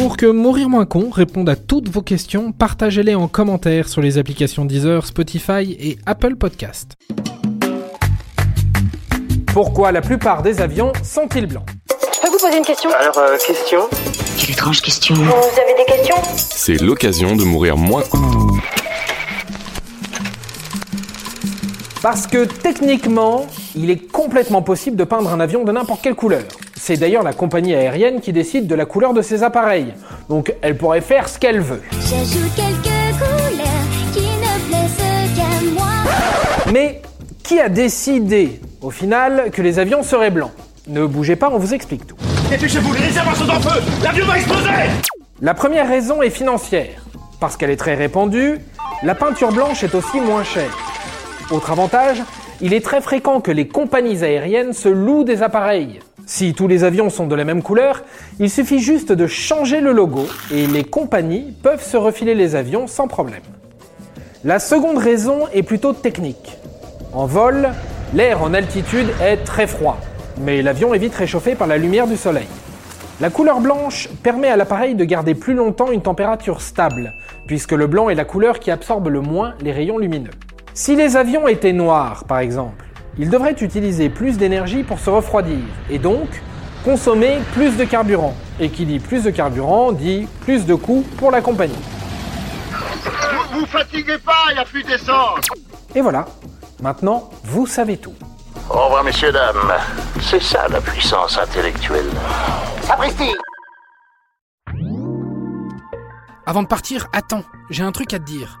Pour que Mourir Moins Con réponde à toutes vos questions, partagez-les en commentaire sur les applications Deezer, Spotify et Apple Podcast. Pourquoi la plupart des avions sont-ils blancs? Je peux vous poser une question? Alors, euh, question? Quelle étrange question. Vous avez des questions? C'est l'occasion de mourir moins. Parce que techniquement, il est complètement possible de peindre un avion de n'importe quelle couleur. C'est d'ailleurs la compagnie aérienne qui décide de la couleur de ses appareils. Donc elle pourrait faire ce qu'elle veut. J'ajoute quelques couleurs qui ne plaisent qu'à moi. Mais qui a décidé, au final, que les avions seraient blancs? Ne bougez pas, on vous explique tout. Dépêchez-vous, les réservoirs sont en feu L'avion va exploser La première raison est financière. Parce qu'elle est très répandue, la peinture blanche est aussi moins chère. Autre avantage, il est très fréquent que les compagnies aériennes se louent des appareils. Si tous les avions sont de la même couleur, il suffit juste de changer le logo et les compagnies peuvent se refiler les avions sans problème. La seconde raison est plutôt technique. En vol, l'air en altitude est très froid, mais l'avion est vite réchauffé par la lumière du soleil. La couleur blanche permet à l'appareil de garder plus longtemps une température stable, puisque le blanc est la couleur qui absorbe le moins les rayons lumineux. Si les avions étaient noirs, par exemple, ils devraient utiliser plus d'énergie pour se refroidir, et donc consommer plus de carburant. Et qui dit plus de carburant dit plus de coûts pour la compagnie. Vous vous fatiguez pas, il n'y a plus d'essence Et voilà, maintenant vous savez tout. Au revoir, messieurs, dames. C'est ça la puissance intellectuelle. Sapristi Avant de partir, attends, j'ai un truc à te dire.